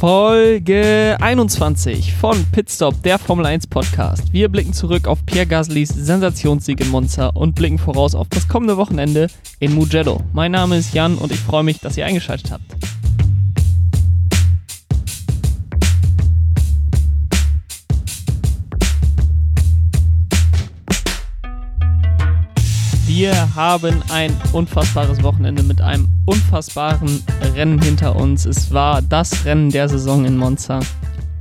Folge 21 von Pitstop, der Formel 1 Podcast. Wir blicken zurück auf Pierre Gaslys Sensationssieg in Monza und blicken voraus auf das kommende Wochenende in Mugello. Mein Name ist Jan und ich freue mich, dass ihr eingeschaltet habt. Wir haben ein unfassbares Wochenende mit einem unfassbaren Rennen hinter uns. Es war das Rennen der Saison in Monza.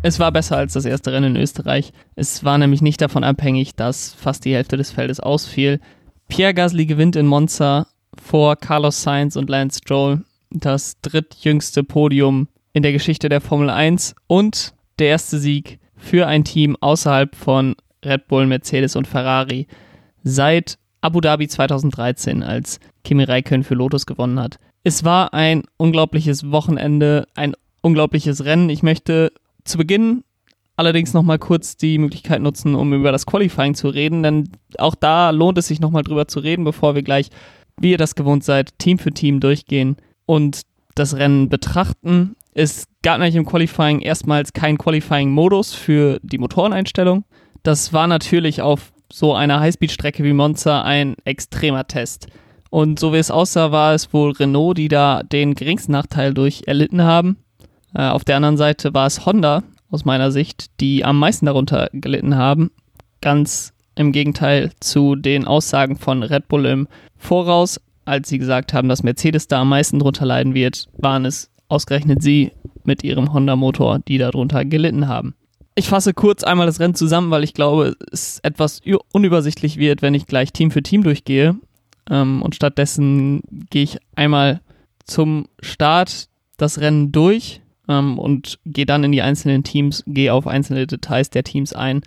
Es war besser als das erste Rennen in Österreich. Es war nämlich nicht davon abhängig, dass fast die Hälfte des Feldes ausfiel. Pierre Gasly gewinnt in Monza vor Carlos Sainz und Lance Stroll. Das drittjüngste Podium in der Geschichte der Formel 1 und der erste Sieg für ein Team außerhalb von Red Bull, Mercedes und Ferrari seit Abu Dhabi 2013, als Kimi Räikkönen für Lotus gewonnen hat. Es war ein unglaubliches Wochenende, ein unglaubliches Rennen. Ich möchte zu Beginn allerdings nochmal kurz die Möglichkeit nutzen, um über das Qualifying zu reden, denn auch da lohnt es sich nochmal drüber zu reden, bevor wir gleich, wie ihr das gewohnt seid, Team für Team durchgehen und das Rennen betrachten. Es gab nämlich im Qualifying erstmals keinen Qualifying-Modus für die Motoreneinstellung. Das war natürlich auf so einer Highspeed-Strecke wie Monza ein extremer Test. Und so wie es aussah, war es wohl Renault, die da den geringsten Nachteil durch erlitten haben. Äh, auf der anderen Seite war es Honda, aus meiner Sicht, die am meisten darunter gelitten haben. Ganz im Gegenteil zu den Aussagen von Red Bull im Voraus, als sie gesagt haben, dass Mercedes da am meisten drunter leiden wird, waren es ausgerechnet sie mit ihrem Honda-Motor, die darunter gelitten haben. Ich fasse kurz einmal das Rennen zusammen, weil ich glaube, es etwas unübersichtlich wird, wenn ich gleich Team für Team durchgehe. Ähm, und stattdessen gehe ich einmal zum Start das Rennen durch ähm, und gehe dann in die einzelnen Teams, gehe auf einzelne Details der Teams ein.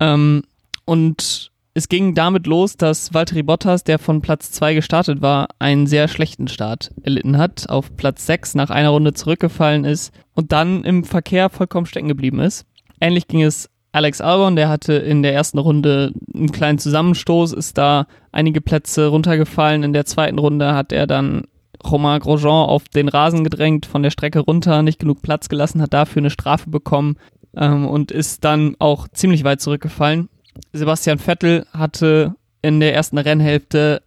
Ähm, und es ging damit los, dass Valtteri Bottas, der von Platz 2 gestartet war, einen sehr schlechten Start erlitten hat, auf Platz 6 nach einer Runde zurückgefallen ist und dann im Verkehr vollkommen stecken geblieben ist. Ähnlich ging es Alex Albon, der hatte in der ersten Runde einen kleinen Zusammenstoß, ist da einige Plätze runtergefallen. In der zweiten Runde hat er dann Romain Grosjean auf den Rasen gedrängt, von der Strecke runter, nicht genug Platz gelassen, hat dafür eine Strafe bekommen ähm, und ist dann auch ziemlich weit zurückgefallen. Sebastian Vettel hatte in der ersten Rennhälfte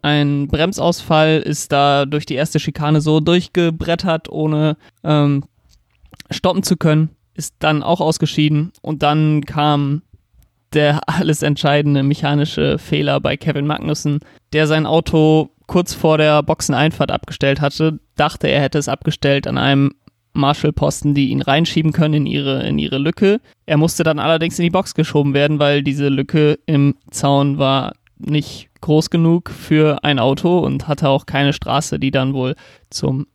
einen Bremsausfall, ist da durch die erste Schikane so durchgebrettert, ohne ähm, stoppen zu können ist dann auch ausgeschieden und dann kam der alles entscheidende mechanische Fehler bei Kevin Magnussen, der sein Auto kurz vor der Boxeneinfahrt abgestellt hatte, dachte, er hätte es abgestellt an einem Marshall-Posten, die ihn reinschieben können in ihre, in ihre Lücke. Er musste dann allerdings in die Box geschoben werden, weil diese Lücke im Zaun war nicht groß genug für ein Auto und hatte auch keine Straße, die dann wohl zum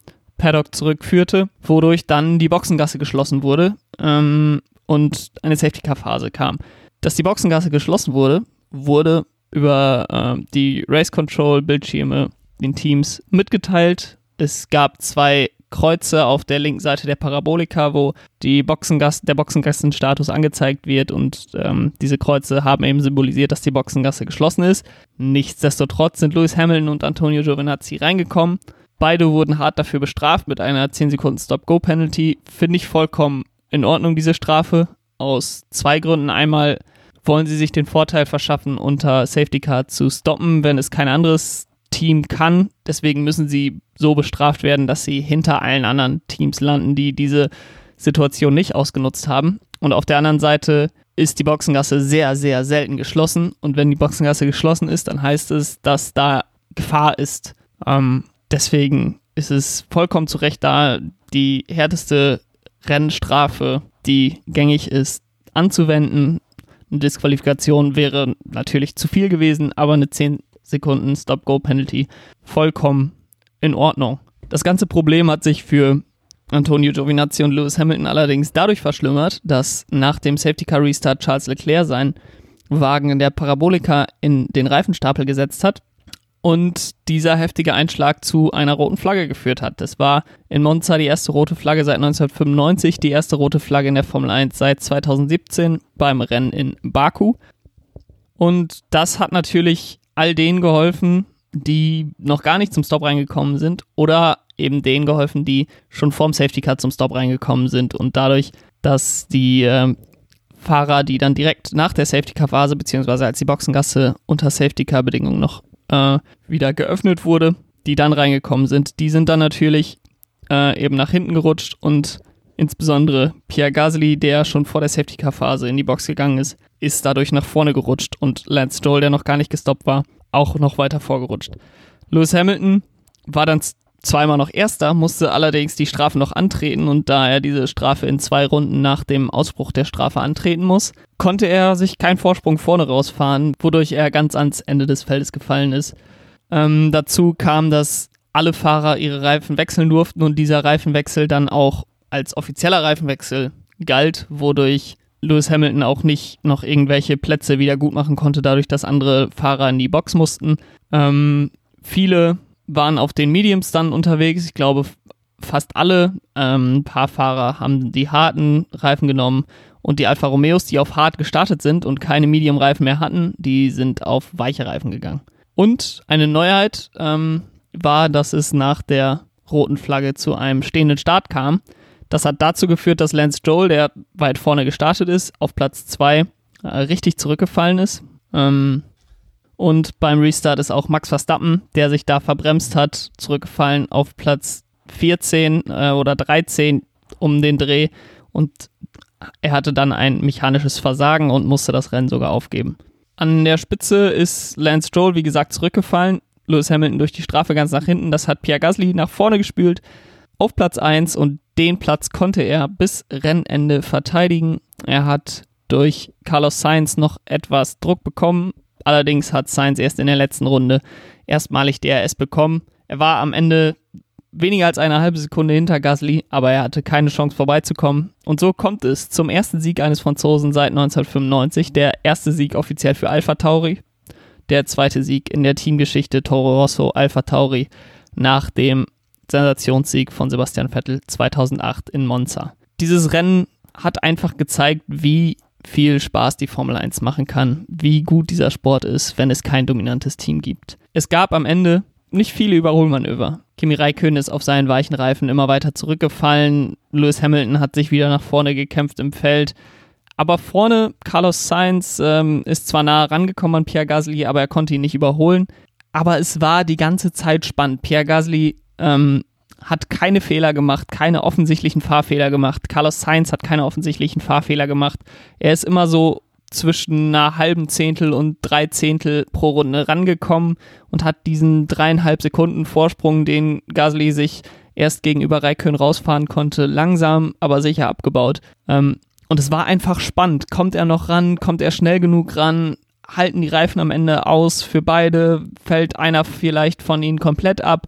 Paddock zurückführte, wodurch dann die Boxengasse geschlossen wurde ähm, und eine Safety-Car-Phase kam. Dass die Boxengasse geschlossen wurde, wurde über äh, die Race Control-Bildschirme den Teams mitgeteilt. Es gab zwei Kreuze auf der linken Seite der Parabolika, wo die Boxengasse, der Boxengassenstatus angezeigt wird und ähm, diese Kreuze haben eben symbolisiert, dass die Boxengasse geschlossen ist. Nichtsdestotrotz sind Lewis Hamilton und Antonio Giovinazzi reingekommen Beide wurden hart dafür bestraft mit einer 10 Sekunden Stop-Go-Penalty. Finde ich vollkommen in Ordnung, diese Strafe. Aus zwei Gründen. Einmal wollen sie sich den Vorteil verschaffen, unter Safety Car zu stoppen, wenn es kein anderes Team kann. Deswegen müssen sie so bestraft werden, dass sie hinter allen anderen Teams landen, die diese Situation nicht ausgenutzt haben. Und auf der anderen Seite ist die Boxengasse sehr, sehr selten geschlossen. Und wenn die Boxengasse geschlossen ist, dann heißt es, dass da Gefahr ist. Ähm, deswegen ist es vollkommen zu Recht da, die härteste Rennstrafe, die gängig ist, anzuwenden. Eine Disqualifikation wäre natürlich zu viel gewesen, aber eine 10 Sekunden Stop-Go-Penalty vollkommen in Ordnung. Das ganze Problem hat sich für Antonio Giovinazzi und Lewis Hamilton allerdings dadurch verschlimmert, dass nach dem Safety Car Restart Charles Leclerc seinen Wagen in der Parabolika in den Reifenstapel gesetzt hat und dieser heftige Einschlag zu einer roten Flagge geführt hat. Das war in Monza die erste rote Flagge seit 1995, die erste rote Flagge in der Formel 1 seit 2017 beim Rennen in Baku. Und das hat natürlich all denen geholfen, die noch gar nicht zum Stop reingekommen sind oder eben denen geholfen, die schon vorm Safety Car zum Stop reingekommen sind und dadurch, dass die äh, Fahrer, die dann direkt nach der Safety Car Phase beziehungsweise als die Boxengasse unter Safety Car Bedingungen noch äh, wieder geöffnet wurde, die dann reingekommen sind, die sind dann natürlich äh, eben nach hinten gerutscht und insbesondere Pierre Gasly, der schon vor der Safety Car Phase in die Box gegangen ist, ist dadurch nach vorne gerutscht und Lance Stroll, der noch gar nicht gestoppt war, auch noch weiter vorgerutscht. Lewis Hamilton war dann zweimal noch Erster, musste allerdings die Strafe noch antreten und da er diese Strafe in zwei Runden nach dem Ausbruch der Strafe antreten muss, konnte er sich keinen Vorsprung vorne rausfahren, wodurch er ganz ans Ende des Feldes gefallen ist. Ähm, dazu kam, dass alle Fahrer ihre Reifen wechseln durften und dieser Reifenwechsel dann auch als offizieller Reifenwechsel galt, wodurch Lewis Hamilton auch nicht noch irgendwelche Plätze wieder gut machen konnte, dadurch, dass andere Fahrer in die Box mussten. Ähm, viele waren auf den Mediums dann unterwegs. Ich glaube, fast alle. Ähm, paar Fahrer haben die harten Reifen genommen und die Alfa Romeos, die auf hart gestartet sind und keine Medium-Reifen mehr hatten, die sind auf weiche Reifen gegangen. Und eine Neuheit ähm, war, dass es nach der roten Flagge zu einem stehenden Start kam. Das hat dazu geführt, dass Lance Joel, der weit vorne gestartet ist, auf Platz 2 äh, richtig zurückgefallen ist. Ähm, und beim Restart ist auch Max Verstappen, der sich da verbremst hat, zurückgefallen auf Platz 14 äh, oder 13 um den Dreh. Und er hatte dann ein mechanisches Versagen und musste das Rennen sogar aufgeben. An der Spitze ist Lance Stroll, wie gesagt, zurückgefallen. Lewis Hamilton durch die Strafe ganz nach hinten. Das hat Pierre Gasly nach vorne gespült auf Platz 1 und den Platz konnte er bis Rennende verteidigen. Er hat durch Carlos Sainz noch etwas Druck bekommen. Allerdings hat Sainz erst in der letzten Runde erstmalig DRS bekommen. Er war am Ende weniger als eine halbe Sekunde hinter Gasly, aber er hatte keine Chance vorbeizukommen. Und so kommt es zum ersten Sieg eines Franzosen seit 1995, der erste Sieg offiziell für Alpha Tauri, der zweite Sieg in der Teamgeschichte Toro Rosso Alpha Tauri nach dem Sensationssieg von Sebastian Vettel 2008 in Monza. Dieses Rennen hat einfach gezeigt, wie viel Spaß die Formel 1 machen kann, wie gut dieser Sport ist, wenn es kein dominantes Team gibt. Es gab am Ende nicht viele Überholmanöver. Kimi Räikkönen ist auf seinen weichen Reifen immer weiter zurückgefallen. Lewis Hamilton hat sich wieder nach vorne gekämpft im Feld. Aber vorne, Carlos Sainz ähm, ist zwar nah rangekommen an Pierre Gasly, aber er konnte ihn nicht überholen. Aber es war die ganze Zeit spannend. Pierre Gasly ähm, hat keine Fehler gemacht, keine offensichtlichen Fahrfehler gemacht. Carlos Sainz hat keine offensichtlichen Fahrfehler gemacht. Er ist immer so zwischen einer halben Zehntel und drei Zehntel pro Runde rangekommen und hat diesen dreieinhalb Sekunden Vorsprung, den Gasly sich erst gegenüber Raikön rausfahren konnte, langsam, aber sicher abgebaut. Ähm, und es war einfach spannend. Kommt er noch ran? Kommt er schnell genug ran? Halten die Reifen am Ende aus für beide? Fällt einer vielleicht von ihnen komplett ab?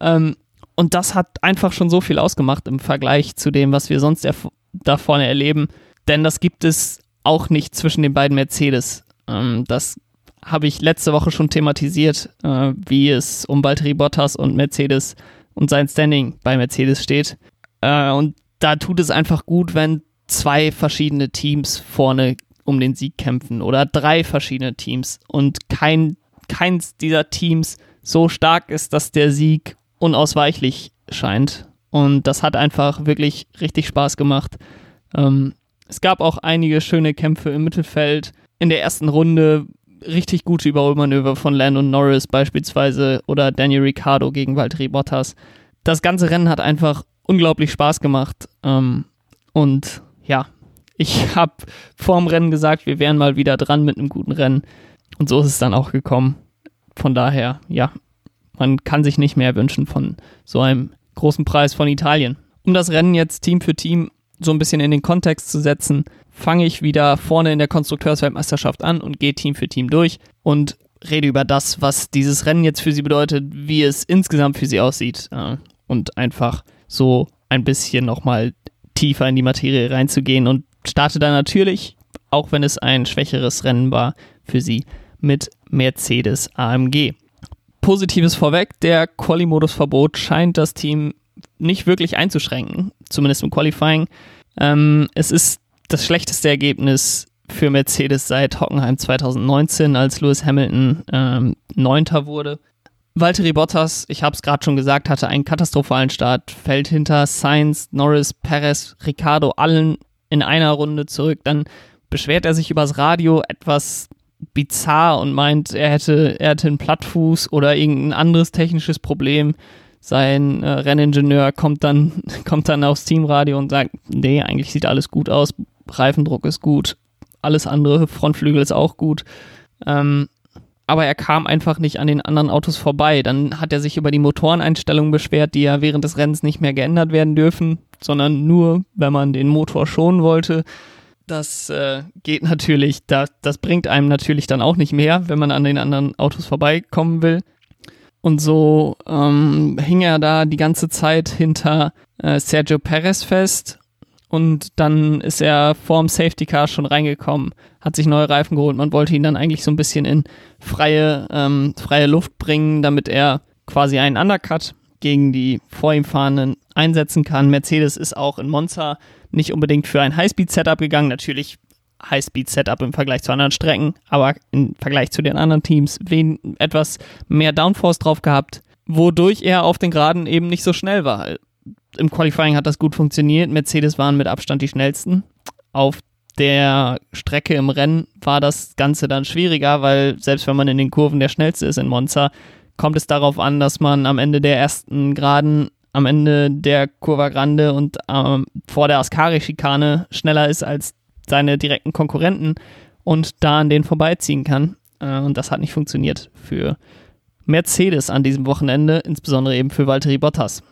Ähm, und das hat einfach schon so viel ausgemacht im Vergleich zu dem, was wir sonst da vorne erleben. Denn das gibt es auch nicht zwischen den beiden Mercedes. Ähm, das habe ich letzte Woche schon thematisiert, äh, wie es um Valtteri Bottas und Mercedes und sein Standing bei Mercedes steht. Äh, und da tut es einfach gut, wenn zwei verschiedene Teams vorne um den Sieg kämpfen oder drei verschiedene Teams und kein, keins dieser Teams so stark ist, dass der Sieg unausweichlich scheint. Und das hat einfach wirklich richtig Spaß gemacht. Ähm, es gab auch einige schöne Kämpfe im Mittelfeld. In der ersten Runde richtig gute Überholmanöver von Landon Norris beispielsweise oder Daniel Ricciardo gegen Valtteri Bottas. Das ganze Rennen hat einfach unglaublich Spaß gemacht. Ähm, und ja, ich habe vor dem Rennen gesagt, wir wären mal wieder dran mit einem guten Rennen. Und so ist es dann auch gekommen. Von daher, ja, man kann sich nicht mehr wünschen von so einem großen Preis von Italien. Um das Rennen jetzt Team für Team so ein bisschen in den Kontext zu setzen, fange ich wieder vorne in der Konstrukteursweltmeisterschaft an und gehe Team für Team durch und rede über das, was dieses Rennen jetzt für sie bedeutet, wie es insgesamt für sie aussieht äh, und einfach so ein bisschen nochmal tiefer in die Materie reinzugehen und starte dann natürlich, auch wenn es ein schwächeres Rennen war, für sie mit Mercedes AMG. Positives vorweg, der Quali-Modus-Verbot scheint das Team nicht wirklich einzuschränken, zumindest im Qualifying. Ähm, es ist das schlechteste Ergebnis für Mercedes seit Hockenheim 2019, als Lewis Hamilton ähm, Neunter wurde. Valtteri Bottas, ich habe es gerade schon gesagt, hatte einen katastrophalen Start, fällt hinter Sainz, Norris, Perez, Ricardo allen in einer Runde zurück. Dann beschwert er sich übers Radio etwas bizarr und meint, er hätte, er hätte einen Plattfuß oder irgendein anderes technisches Problem. Sein äh, Renningenieur kommt dann, kommt dann aufs Teamradio und sagt, nee, eigentlich sieht alles gut aus, Reifendruck ist gut, alles andere, Frontflügel ist auch gut. Ähm, aber er kam einfach nicht an den anderen Autos vorbei. Dann hat er sich über die Motoreneinstellungen beschwert, die ja während des Rennens nicht mehr geändert werden dürfen, sondern nur, wenn man den Motor schonen wollte. Das äh, geht natürlich, das, das bringt einem natürlich dann auch nicht mehr, wenn man an den anderen Autos vorbeikommen will. Und so ähm, hing er da die ganze Zeit hinter äh, Sergio Perez fest und dann ist er vorm Safety Car schon reingekommen, hat sich neue Reifen geholt. Man wollte ihn dann eigentlich so ein bisschen in freie, ähm, freie Luft bringen, damit er quasi einen Undercut gegen die vor ihm fahrenden einsetzen kann. Mercedes ist auch in Monza nicht unbedingt für ein Highspeed-Setup gegangen. Natürlich Highspeed-Setup im Vergleich zu anderen Strecken, aber im Vergleich zu den anderen Teams wen etwas mehr Downforce drauf gehabt, wodurch er auf den Geraden eben nicht so schnell war im Qualifying hat das gut funktioniert. Mercedes waren mit Abstand die schnellsten. Auf der Strecke im Rennen war das Ganze dann schwieriger, weil selbst wenn man in den Kurven der schnellste ist in Monza, kommt es darauf an, dass man am Ende der ersten Geraden, am Ende der Curva Grande und ähm, vor der Ascari-Schikane schneller ist als seine direkten Konkurrenten und da an denen vorbeiziehen kann. Äh, und das hat nicht funktioniert für Mercedes an diesem Wochenende, insbesondere eben für Valtteri Bottas.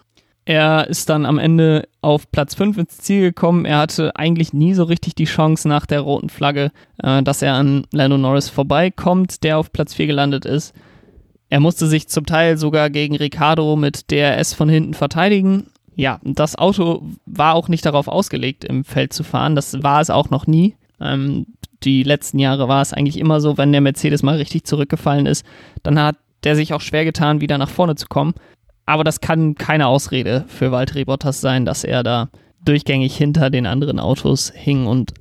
Er ist dann am Ende auf Platz 5 ins Ziel gekommen. Er hatte eigentlich nie so richtig die Chance nach der roten Flagge, äh, dass er an Lando Norris vorbeikommt, der auf Platz 4 gelandet ist. Er musste sich zum Teil sogar gegen Ricardo mit DRS von hinten verteidigen. Ja, das Auto war auch nicht darauf ausgelegt, im Feld zu fahren. Das war es auch noch nie. Ähm, die letzten Jahre war es eigentlich immer so, wenn der Mercedes mal richtig zurückgefallen ist, dann hat der sich auch schwer getan, wieder nach vorne zu kommen. Aber das kann keine Ausrede für Valtteri Bottas sein, dass er da durchgängig hinter den anderen Autos hing. Und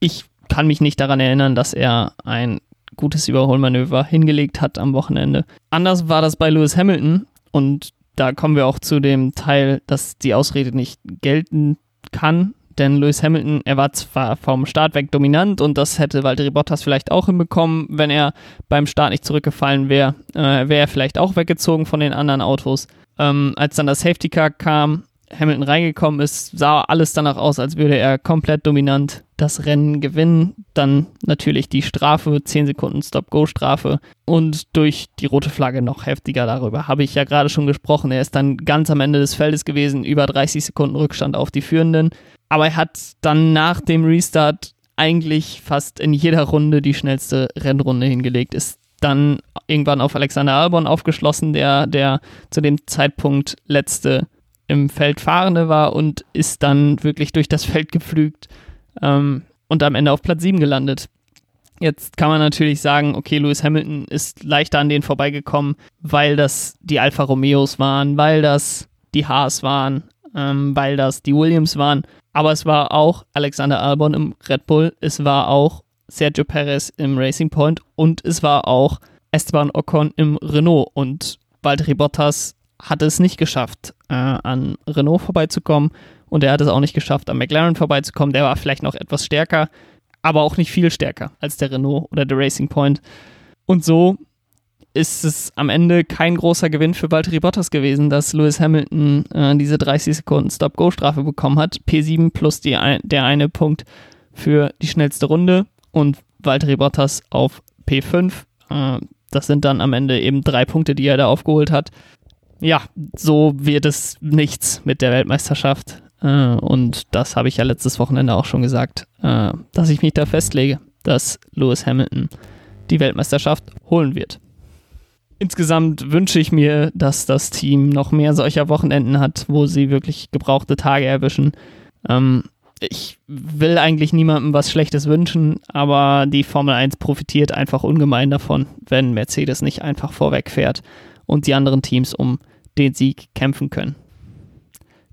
ich kann mich nicht daran erinnern, dass er ein gutes Überholmanöver hingelegt hat am Wochenende. Anders war das bei Lewis Hamilton und da kommen wir auch zu dem Teil, dass die Ausrede nicht gelten kann. Denn Lewis Hamilton, er war zwar vom Start weg dominant und das hätte Valtteri Bottas vielleicht auch hinbekommen, wenn er beim Start nicht zurückgefallen wäre, äh, wäre er vielleicht auch weggezogen von den anderen Autos. Ähm, als dann das Safety Car kam, Hamilton reingekommen ist, sah alles danach aus, als würde er komplett dominant das Rennen gewinnen. Dann natürlich die Strafe, 10 Sekunden Stop-Go-Strafe und durch die rote Flagge noch heftiger darüber. Habe ich ja gerade schon gesprochen. Er ist dann ganz am Ende des Feldes gewesen, über 30 Sekunden Rückstand auf die Führenden. Aber er hat dann nach dem Restart eigentlich fast in jeder Runde die schnellste Rennrunde hingelegt, ist dann irgendwann auf Alexander Albon aufgeschlossen, der, der zu dem Zeitpunkt letzte im Feld Fahrende war und ist dann wirklich durch das Feld geflügt ähm, und am Ende auf Platz 7 gelandet. Jetzt kann man natürlich sagen, okay, Lewis Hamilton ist leichter an denen vorbeigekommen, weil das die Alfa Romeos waren, weil das die Haas waren, ähm, weil das die Williams waren. Aber es war auch Alexander Albon im Red Bull, es war auch Sergio Perez im Racing Point und es war auch Esteban Ocon im Renault und Valtteri Bottas hat es nicht geschafft, äh, an Renault vorbeizukommen und er hat es auch nicht geschafft, an McLaren vorbeizukommen. Der war vielleicht noch etwas stärker, aber auch nicht viel stärker als der Renault oder der Racing Point. Und so ist es am Ende kein großer Gewinn für Valtteri Bottas gewesen, dass Lewis Hamilton äh, diese 30 Sekunden Stop-Go-Strafe bekommen hat. P7 plus die, der eine Punkt für die schnellste Runde und Valtteri Bottas auf P5. Äh, das sind dann am Ende eben drei Punkte, die er da aufgeholt hat. Ja, so wird es nichts mit der Weltmeisterschaft. Äh, und das habe ich ja letztes Wochenende auch schon gesagt, äh, dass ich mich da festlege, dass Lewis Hamilton die Weltmeisterschaft holen wird. Insgesamt wünsche ich mir, dass das Team noch mehr solcher Wochenenden hat, wo sie wirklich gebrauchte Tage erwischen. Ähm, ich will eigentlich niemandem was Schlechtes wünschen, aber die Formel 1 profitiert einfach ungemein davon, wenn Mercedes nicht einfach vorweg fährt und die anderen Teams um den Sieg kämpfen können.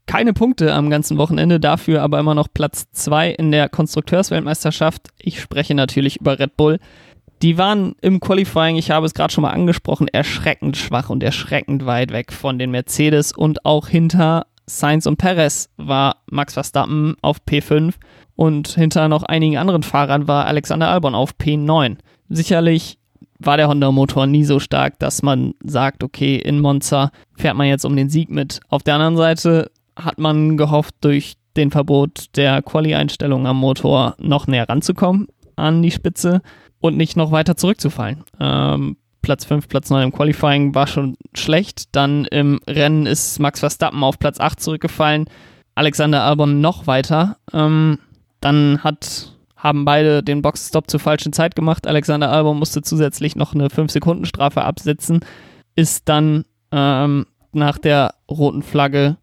Keine Punkte am ganzen Wochenende, dafür aber immer noch Platz 2 in der Konstrukteursweltmeisterschaft. Ich spreche natürlich über Red Bull, Die waren im Qualifying, ich habe es gerade schon mal angesprochen, erschreckend schwach und erschreckend weit weg von den Mercedes und auch hinter Sainz und Perez war Max Verstappen auf P5 und hinter noch einigen anderen Fahrern war Alexander Albon auf P9. Sicherlich war der Honda-Motor nie so stark, dass man sagt, okay, in Monza fährt man jetzt um den Sieg mit. Auf der anderen Seite hat man gehofft, durch den Verbot der Quali-Einstellung am Motor noch näher ranzukommen an die Spitze und nicht noch weiter zurückzufallen. Ähm, Platz 5, Platz 9 im Qualifying war schon schlecht. Dann im Rennen ist Max Verstappen auf Platz 8 zurückgefallen. Alexander Albon noch weiter. Ähm, dann hat, haben beide den Boxstop zur falschen Zeit gemacht. Alexander Albon musste zusätzlich noch eine 5-Sekunden-Strafe absetzen. Ist dann ähm, nach der roten Flagge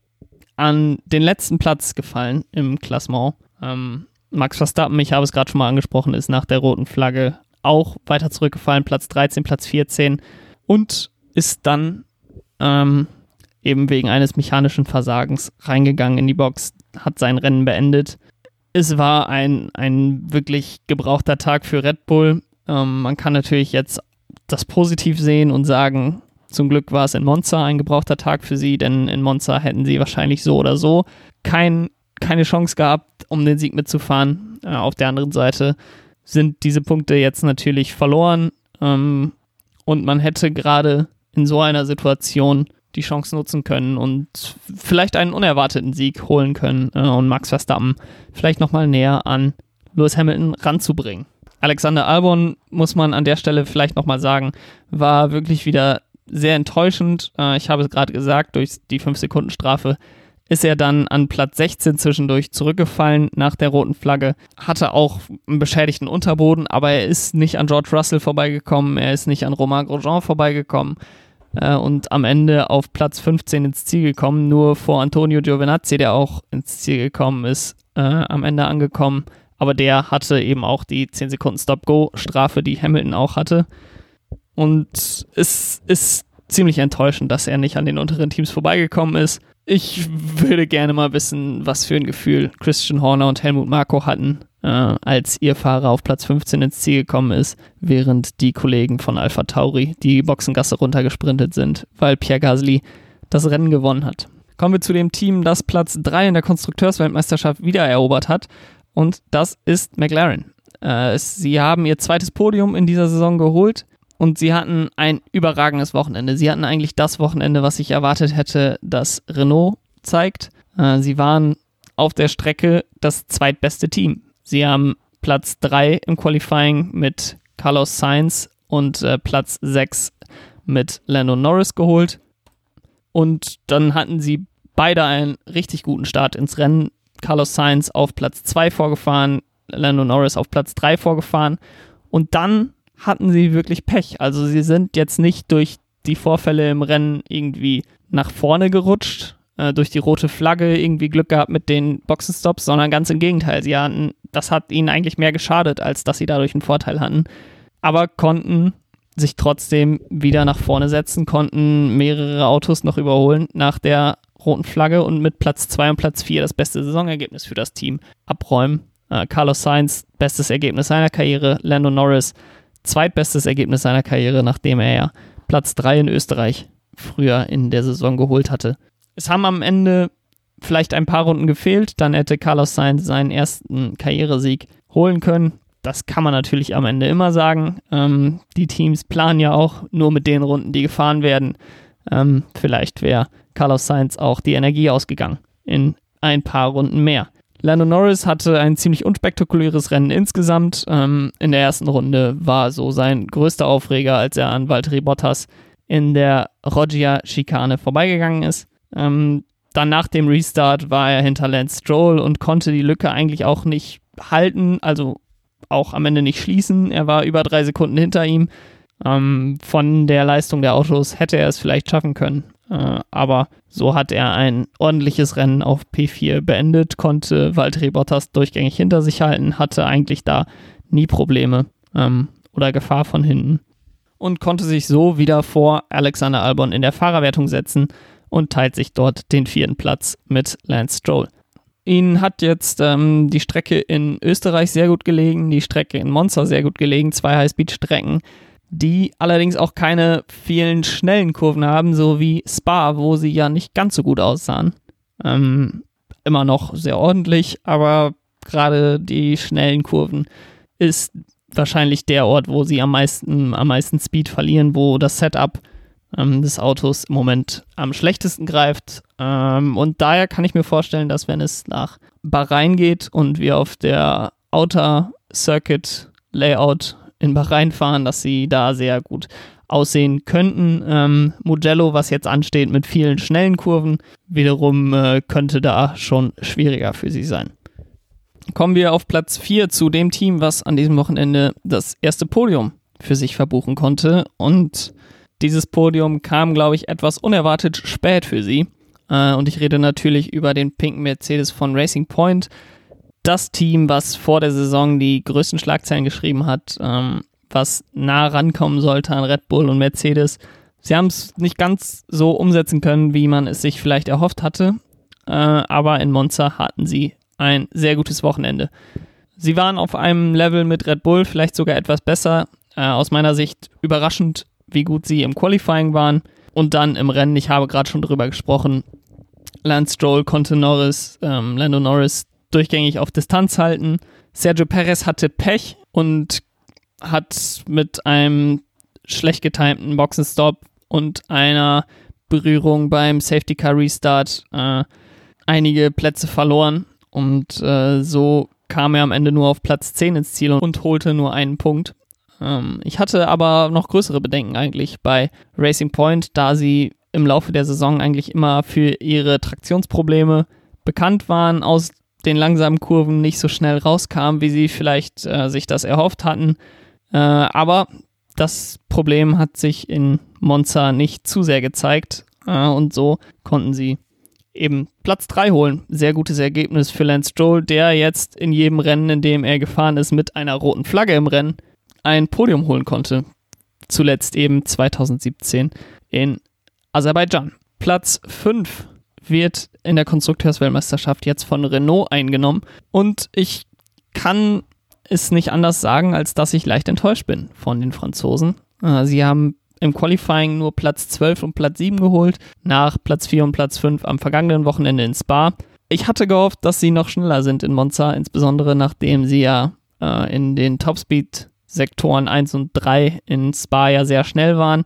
an den letzten Platz gefallen im Klassement. Ähm, Max Verstappen, ich habe es gerade schon mal angesprochen, ist nach der roten Flagge auch weiter zurückgefallen, Platz 13, Platz 14 und ist dann ähm, eben wegen eines mechanischen Versagens reingegangen in die Box, hat sein Rennen beendet. Es war ein, ein wirklich gebrauchter Tag für Red Bull. Ähm, man kann natürlich jetzt das positiv sehen und sagen, zum Glück war es in Monza ein gebrauchter Tag für sie, denn in Monza hätten sie wahrscheinlich so oder so kein, keine Chance gehabt, um den Sieg mitzufahren. Äh, auf der anderen Seite sind diese Punkte jetzt natürlich verloren ähm, und man hätte gerade in so einer Situation die Chance nutzen können und vielleicht einen unerwarteten Sieg holen können äh, und Max Verstappen vielleicht nochmal näher an Lewis Hamilton ranzubringen. Alexander Albon, muss man an der Stelle vielleicht nochmal sagen, war wirklich wieder sehr enttäuschend. Äh, ich habe es gerade gesagt, durch die 5-Sekunden-Strafe ist er dann an Platz 16 zwischendurch zurückgefallen nach der roten Flagge, hatte auch einen beschädigten Unterboden, aber er ist nicht an George Russell vorbeigekommen, er ist nicht an Romain Grosjean vorbeigekommen äh, und am Ende auf Platz 15 ins Ziel gekommen, nur vor Antonio Giovinazzi, der auch ins Ziel gekommen ist, äh, am Ende angekommen. Aber der hatte eben auch die 10 Sekunden Stop-Go-Strafe, die Hamilton auch hatte. Und es ist ziemlich enttäuschend, dass er nicht an den unteren Teams vorbeigekommen ist. Ich würde gerne mal wissen, was für ein Gefühl Christian Horner und Helmut Marko hatten, äh, als ihr Fahrer auf Platz 15 ins Ziel gekommen ist, während die Kollegen von Alpha Tauri die Boxengasse runtergesprintet sind, weil Pierre Gasly das Rennen gewonnen hat. Kommen wir zu dem Team, das Platz 3 in der Konstrukteursweltmeisterschaft wieder erobert hat, und das ist McLaren. Äh, sie haben ihr zweites Podium in dieser Saison geholt und sie hatten ein überragendes Wochenende. Sie hatten eigentlich das Wochenende, was ich erwartet hätte, dass Renault zeigt. Äh, sie waren auf der Strecke das zweitbeste Team. Sie haben Platz 3 im Qualifying mit Carlos Sainz und äh, Platz 6 mit Lando Norris geholt. Und dann hatten sie beide einen richtig guten Start ins Rennen. Carlos Sainz auf Platz 2 vorgefahren, Lando Norris auf Platz 3 vorgefahren. Und dann hatten sie wirklich Pech. Also sie sind jetzt nicht durch die Vorfälle im Rennen irgendwie nach vorne gerutscht, äh, durch die rote Flagge irgendwie Glück gehabt mit den Boxenstops, sondern ganz im Gegenteil. Sie hatten, das hat ihnen eigentlich mehr geschadet, als dass sie dadurch einen Vorteil hatten. Aber konnten sich trotzdem wieder nach vorne setzen, konnten mehrere Autos noch überholen nach der roten Flagge und mit Platz 2 und Platz 4 das beste Saisonergebnis für das Team abräumen. Äh, Carlos Sainz, bestes Ergebnis seiner Karriere, Lando Norris, zweitbestes Ergebnis seiner Karriere, nachdem er ja Platz 3 in Österreich früher in der Saison geholt hatte. Es haben am Ende vielleicht ein paar Runden gefehlt, dann hätte Carlos Sainz seinen ersten Karrieresieg holen können. Das kann man natürlich am Ende immer sagen. Ähm, die Teams planen ja auch nur mit den Runden, die gefahren werden. Ähm, vielleicht wäre Carlos Sainz auch die Energie ausgegangen in ein paar Runden mehr. Lando Norris hatte ein ziemlich unspektakuläres Rennen insgesamt. Ähm, in der ersten Runde war so sein größter Aufreger, als er an Valtteri Bottas in der Roggia-Schikane vorbeigegangen ist. Ähm, dann nach dem Restart war er hinter Lance Stroll und konnte die Lücke eigentlich auch nicht halten, also auch am Ende nicht schließen. Er war über drei Sekunden hinter ihm. Ähm, von der Leistung der Autos hätte er es vielleicht schaffen können. Äh, aber so hat er ein ordentliches Rennen auf P4 beendet, konnte Valtteri Bottas durchgängig hinter sich halten, hatte eigentlich da nie Probleme ähm, oder Gefahr von hinten und konnte sich so wieder vor Alexander Albon in der Fahrerwertung setzen und teilt sich dort den vierten Platz mit Lance Stroll. Ihnen hat jetzt ähm, die Strecke in Österreich sehr gut gelegen, die Strecke in Monza sehr gut gelegen, zwei Highspeed-Strecken, die allerdings auch keine vielen schnellen Kurven haben, so wie Spa, wo sie ja nicht ganz so gut aussahen. Ähm, immer noch sehr ordentlich, aber gerade die schnellen Kurven ist wahrscheinlich der Ort, wo sie am meisten, am meisten Speed verlieren, wo das Setup ähm, des Autos im Moment am schlechtesten greift. Ähm, und daher kann ich mir vorstellen, dass wenn es nach Bahrain geht und wir auf der Outer Circuit Layout in Bahrain fahren, dass sie da sehr gut aussehen könnten. Ähm, Mugello, was jetzt ansteht mit vielen schnellen Kurven, wiederum äh, könnte da schon schwieriger für sie sein. Kommen wir auf Platz 4 zu dem Team, was an diesem Wochenende das erste Podium für sich verbuchen konnte. Und dieses Podium kam, glaube ich, etwas unerwartet spät für sie. Äh, und ich rede natürlich über den pinken Mercedes von Racing Point. Das Team, was vor der Saison die größten Schlagzeilen geschrieben hat, ähm, was nah rankommen sollte an Red Bull und Mercedes. Sie haben es nicht ganz so umsetzen können, wie man es sich vielleicht erhofft hatte. Äh, aber in Monza hatten sie ein sehr gutes Wochenende. Sie waren auf einem Level mit Red Bull, vielleicht sogar etwas besser. Äh, aus meiner Sicht überraschend wie gut sie im Qualifying waren. Und dann im Rennen, ich habe gerade schon drüber gesprochen, Lance Stroll konnte Norris, ähm, Lando Norris durchgängig auf Distanz halten. Sergio Perez hatte Pech und hat mit einem schlecht getimten Boxenstopp und einer Berührung beim Safety Car Restart äh, einige Plätze verloren und äh, so kam er am Ende nur auf Platz 10 ins Ziel und holte nur einen Punkt. Ähm, ich hatte aber noch größere Bedenken eigentlich bei Racing Point, da sie im Laufe der Saison eigentlich immer für ihre Traktionsprobleme bekannt waren, aus den langsamen Kurven nicht so schnell rauskamen, wie sie vielleicht äh, sich das erhofft hatten. Äh, aber das Problem hat sich in Monza nicht zu sehr gezeigt äh, und so konnten sie eben Platz 3 holen. Sehr gutes Ergebnis für Lance Stroll, der jetzt in jedem Rennen, in dem er gefahren ist, mit einer roten Flagge im Rennen ein Podium holen konnte. Zuletzt eben 2017 in Aserbaidschan. Platz 5 wird in der Konstrukteursweltmeisterschaft jetzt von Renault eingenommen und ich kann es nicht anders sagen, als dass ich leicht enttäuscht bin von den Franzosen. Äh, sie haben im Qualifying nur Platz 12 und Platz 7 geholt, nach Platz 4 und Platz 5 am vergangenen Wochenende in Spa. Ich hatte gehofft, dass sie noch schneller sind in Monza, insbesondere nachdem sie ja äh, in den Topspeed Sektoren 1 und 3 in Spa ja sehr schnell waren.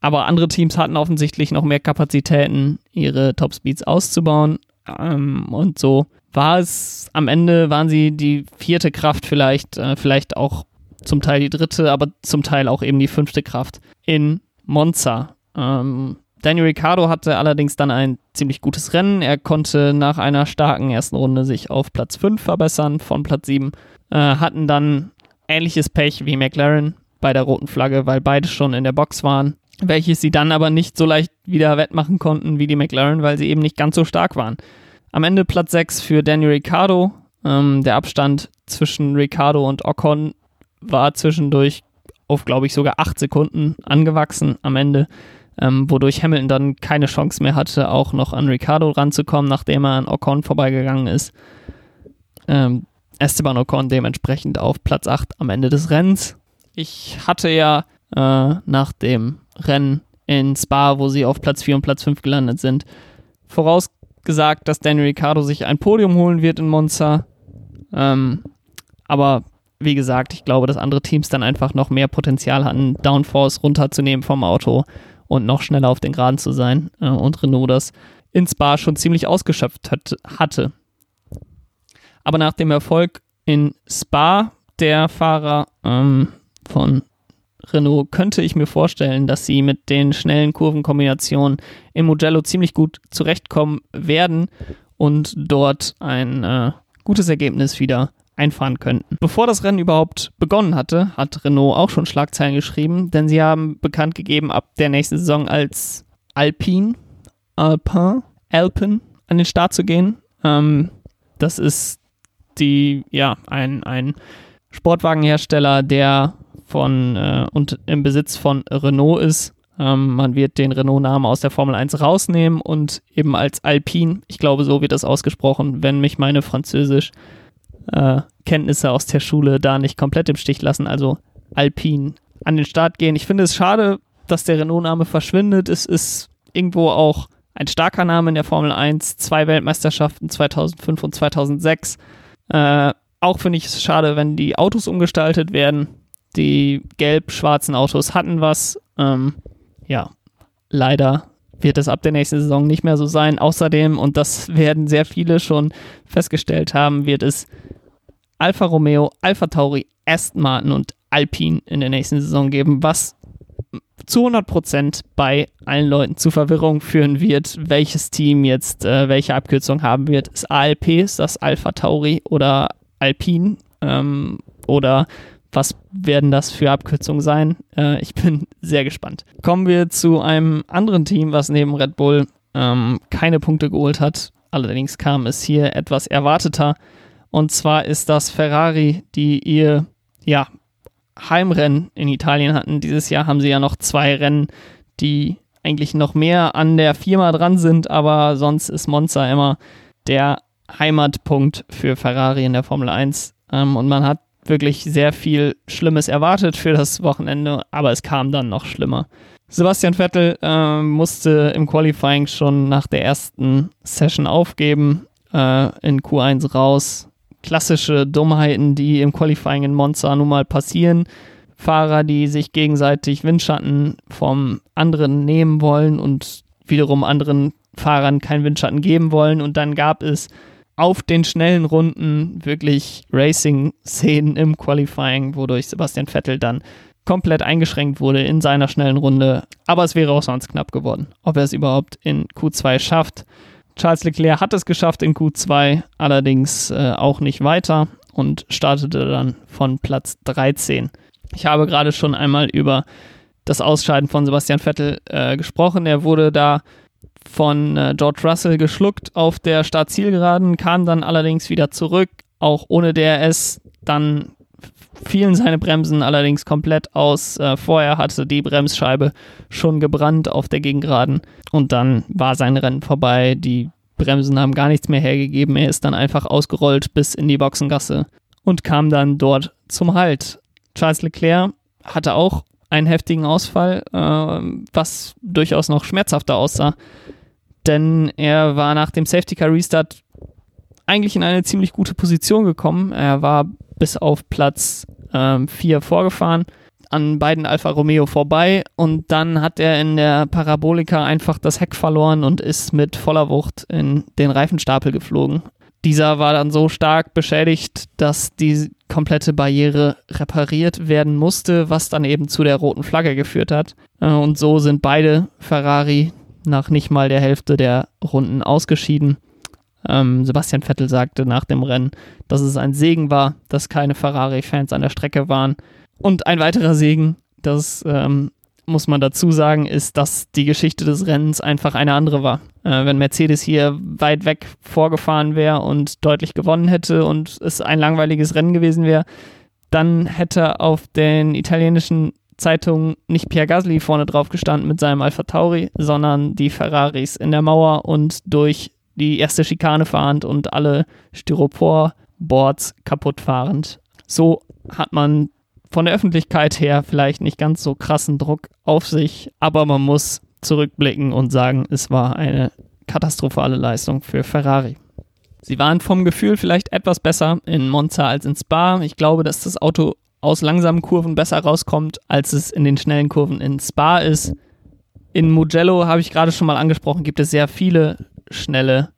Aber andere Teams hatten offensichtlich noch mehr Kapazitäten, ihre Topspeeds auszubauen. Ähm, und so war es am Ende, waren sie die vierte Kraft vielleicht, äh, vielleicht auch zum Teil die dritte, aber zum Teil auch eben die fünfte Kraft in Monza. Ähm, Daniel Ricciardo hatte allerdings dann ein ziemlich gutes Rennen. Er konnte nach einer starken ersten Runde sich auf Platz 5 verbessern von Platz 7. Äh, hatten dann ähnliches Pech wie McLaren bei der roten Flagge, weil beide schon in der Box waren, welches sie dann aber nicht so leicht wieder wettmachen konnten wie die McLaren, weil sie eben nicht ganz so stark waren. Am Ende Platz 6 für Daniel Ricciardo. Ähm, der Abstand zwischen Ricciardo und Ocon war zwischendurch auf, glaube ich, sogar 8 Sekunden angewachsen am Ende, ähm, wodurch Hamilton dann keine Chance mehr hatte, auch noch an Ricciardo ranzukommen, nachdem er an Ocon vorbeigegangen ist. Ähm, Esteban Ocon dementsprechend auf Platz 8 am Ende des Rennens. Ich hatte ja äh, nach dem Rennen in Spa, wo sie auf Platz 4 und Platz 5 gelandet sind, vorausgesagt, dass Daniel Ricciardo sich ein Podium holen wird in Monza. Ähm, aber wie gesagt, ich glaube, dass andere Teams dann einfach noch mehr Potenzial hatten, Downforce runterzunehmen vom Auto und noch schneller auf den Geraden zu sein. Äh, und Renault das in Spa schon ziemlich ausgeschöpft hat, hatte. Aber nach dem Erfolg in Spa der Fahrer ähm, von Renault könnte ich mir vorstellen, dass sie mit den schnellen Kurvenkombinationen im Mugello ziemlich gut zurechtkommen werden und dort ein äh, gutes Ergebnis wieder einfahren könnten. Bevor das Rennen überhaupt begonnen hatte, hat Renault auch schon Schlagzeilen geschrieben, denn sie haben bekannt gegeben, ab der nächsten Saison als Alpine, Alpin, Alpen an den Start zu gehen. Ähm, das ist die, ja, ein, ein Sportwagenhersteller, der von äh, und im Besitz von Renault ist. Ähm, man wird den Renault-Namen aus der Formel 1 rausnehmen und eben als Alpine, ich glaube, so wird das ausgesprochen, wenn mich meine Französisch äh, Kenntnisse aus der Schule da nicht komplett im Stich lassen, also Alpine an den Start gehen. Ich finde es schade, dass der Renault-Name verschwindet. Es ist irgendwo auch ein starker Name in der Formel 1, zwei Weltmeisterschaften 2005 und 2006. Äh, auch finde ich es schade, wenn die Autos umgestaltet werden. Die gelb-schwarzen Autos hatten was. Ähm, ja, leider wird es ab der nächsten Saison nicht mehr so sein. Außerdem, und das werden sehr viele schon festgestellt haben, wird es Alfa Romeo, Alfa Tauri, Aston Martin und Alpine in der nächsten Saison geben, was zu 100% bei allen Leuten zu Verwirrung führen wird, welches Team jetzt äh, welche Abkürzung haben wird. Ist ALP, ist das Alpha Tauri oder Alpine? Ähm, oder was werden das für Abkürzungen sein? Äh, ich bin sehr gespannt. Kommen wir zu einem anderen Team, was neben Red Bull ähm, keine Punkte geholt hat. Allerdings kam es hier etwas erwarteter. Und zwar ist das Ferrari, die ihr ja, Heimrennen in Italien hatten. Dieses Jahr haben sie ja noch zwei Rennen, die eigentlich noch mehr an der Firma dran sind, aber sonst ist Monza immer der Heimatpunkt für Ferrari in der Formel 1. Ähm, und man hat wirklich sehr viel Schlimmes erwartet für das Wochenende, aber es kam dann noch schlimmer. Sebastian Vettel äh, musste im Qualifying schon nach der ersten Session aufgeben, äh, in Q1 raus. Klassische Dummheiten, die im Qualifying in Monza nun mal passieren. Fahrer, die sich gegenseitig Windschatten vom anderen nehmen wollen und wiederum anderen Fahrern keinen Windschatten geben wollen. Und dann gab es auf den schnellen Runden wirklich Racing-Szenen im Qualifying, wodurch Sebastian Vettel dann komplett eingeschränkt wurde in seiner schnellen Runde. Aber es wäre auch sonst knapp geworden, ob er es überhaupt in Q2 schafft. Charles Leclerc hat es geschafft in Q2, allerdings äh, auch nicht weiter und startete dann von Platz 13. Ich habe gerade schon einmal über das Ausscheiden von Sebastian Vettel äh, gesprochen. Er wurde da von äh, George Russell geschluckt auf der Startzielgeraden, kam dann allerdings wieder zurück, auch ohne DRS. Dann fielen seine Bremsen allerdings komplett aus. Äh, vorher hatte die Bremsscheibe schon gebrannt auf der Gegengeraden und dann war sein Rennen vorbei. Die Bremsen haben gar nichts mehr hergegeben. Er ist dann einfach ausgerollt bis in die Boxengasse und kam dann dort zum Halt. Charles Leclerc hatte auch einen heftigen Ausfall, äh, was durchaus noch schmerzhafter aussah. Denn er war nach dem Safety Car Restart eigentlich in eine ziemlich gute Position gekommen. Er war bis auf Platz 4 ähm, vorgefahren, an beiden Alfa Romeo vorbei und dann hat er in der Parabolika einfach das Heck verloren und ist mit voller Wucht in den Reifenstapel geflogen. Dieser war dann so stark beschädigt, dass die komplette Barriere repariert werden musste, was dann eben zu der roten Flagge geführt hat. Äh, und so sind beide Ferrari nach nicht mal der Hälfte der Runden ausgeschieden. Ähm, Sebastian Vettel sagte nach dem Rennen, dass es ein Segen war, dass keine Ferrari-Fans an der Strecke waren. Und ein weiterer Segen, das ähm, muss man dazu sagen, ist, dass die Geschichte des Rennens einfach eine andere war. Äh, wenn Mercedes hier weit weg vorgefahren wäre und deutlich gewonnen hätte und es ein langweiliges Rennen gewesen wäre, dann hätte auf den italienischen Zeitungen nicht Pierre Gasly vorne drauf gestanden mit seinem Alpha Tauri, sondern die Ferraris in der Mauer und durch die erste Schikane fahrend und alle Styropor-Boards kaputt fahrend. So hat man von der Öffentlichkeit her vielleicht nicht ganz so krassen Druck auf sich, aber man muss zurückblicken und sagen, es war eine katastrophale Leistung für Ferrari. Sie waren vom Gefühl vielleicht etwas besser in Monza als in Spa. Ich glaube, dass das Auto aus langsamen Kurven besser rauskommt, als es in den schnellen Kurven in Spa ist. In Mugello habe ich gerade schon mal angesprochen, gibt es sehr viele schnelle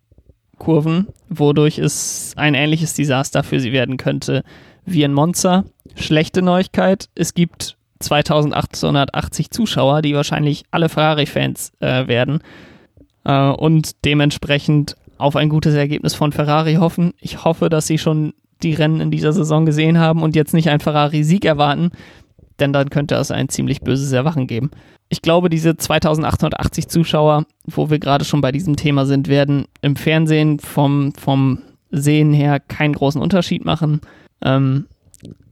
Kurven, wodurch es ein ähnliches Desaster für sie werden könnte wie in Monza. Schlechte Neuigkeit, es gibt 2880 Zuschauer, die wahrscheinlich alle Ferrari-Fans äh, werden äh, und dementsprechend auf ein gutes Ergebnis von Ferrari hoffen. Ich hoffe, dass sie schon die Rennen in dieser Saison gesehen haben und jetzt nicht einen Ferrari-Sieg erwarten, denn dann könnte es ein ziemlich böses Erwachen geben. Ich glaube, diese 2880 Zuschauer, wo wir gerade schon bei diesem Thema sind, werden im Fernsehen vom, vom Sehen her keinen großen Unterschied machen. Ähm,